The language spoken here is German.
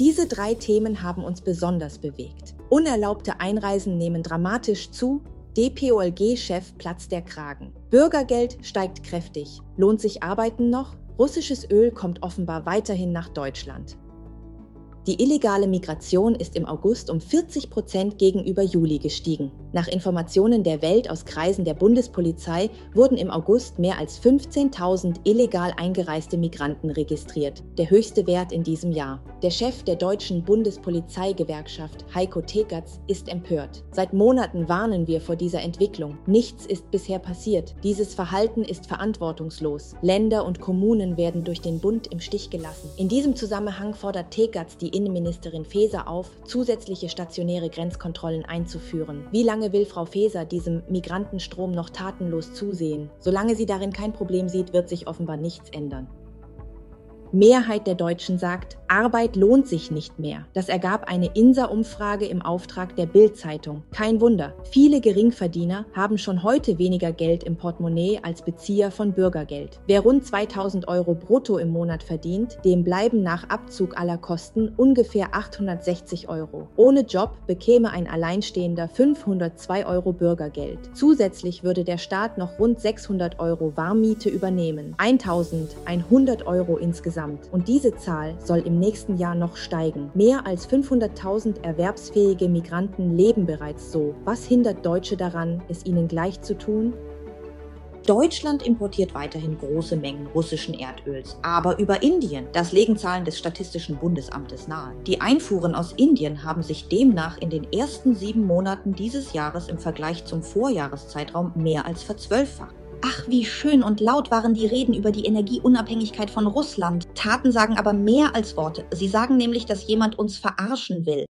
Diese drei Themen haben uns besonders bewegt. Unerlaubte Einreisen nehmen dramatisch zu, DPOLG-Chef platzt der Kragen. Bürgergeld steigt kräftig. Lohnt sich Arbeiten noch? Russisches Öl kommt offenbar weiterhin nach Deutschland. Die illegale Migration ist im August um 40 Prozent gegenüber Juli gestiegen. Nach Informationen der Welt aus Kreisen der Bundespolizei wurden im August mehr als 15.000 illegal eingereiste Migranten registriert, der höchste Wert in diesem Jahr. Der Chef der deutschen Bundespolizeigewerkschaft, Heiko Tegatz, ist empört. Seit Monaten warnen wir vor dieser Entwicklung. Nichts ist bisher passiert. Dieses Verhalten ist verantwortungslos. Länder und Kommunen werden durch den Bund im Stich gelassen. In diesem Zusammenhang fordert Tegatz die Innenministerin Faeser auf, zusätzliche stationäre Grenzkontrollen einzuführen. Wie lange will Frau Faeser diesem Migrantenstrom noch tatenlos zusehen? Solange sie darin kein Problem sieht, wird sich offenbar nichts ändern. Mehrheit der Deutschen sagt, Arbeit lohnt sich nicht mehr. Das ergab eine INSA-Umfrage im Auftrag der Bild-Zeitung. Kein Wunder. Viele Geringverdiener haben schon heute weniger Geld im Portemonnaie als Bezieher von Bürgergeld. Wer rund 2000 Euro brutto im Monat verdient, dem bleiben nach Abzug aller Kosten ungefähr 860 Euro. Ohne Job bekäme ein Alleinstehender 502 Euro Bürgergeld. Zusätzlich würde der Staat noch rund 600 Euro Warmmiete übernehmen. 1100 Euro insgesamt insgesamt. Und diese Zahl soll im nächsten Jahr noch steigen. Mehr als 500.000 erwerbsfähige Migranten leben bereits so. Was hindert Deutsche daran, es ihnen gleich zu tun? Deutschland importiert weiterhin große Mengen russischen Erdöls, aber über Indien. Das legen Zahlen des Statistischen Bundesamtes nahe. Die Einfuhren aus Indien haben sich demnach in den ersten sieben Monaten dieses Jahres im Vergleich zum Vorjahreszeitraum mehr als verzwölffacht. Ach, wie schön und laut waren die Reden über die Energieunabhängigkeit von Russland. Taten sagen aber mehr als Worte. Sie sagen nämlich, dass jemand uns verarschen will.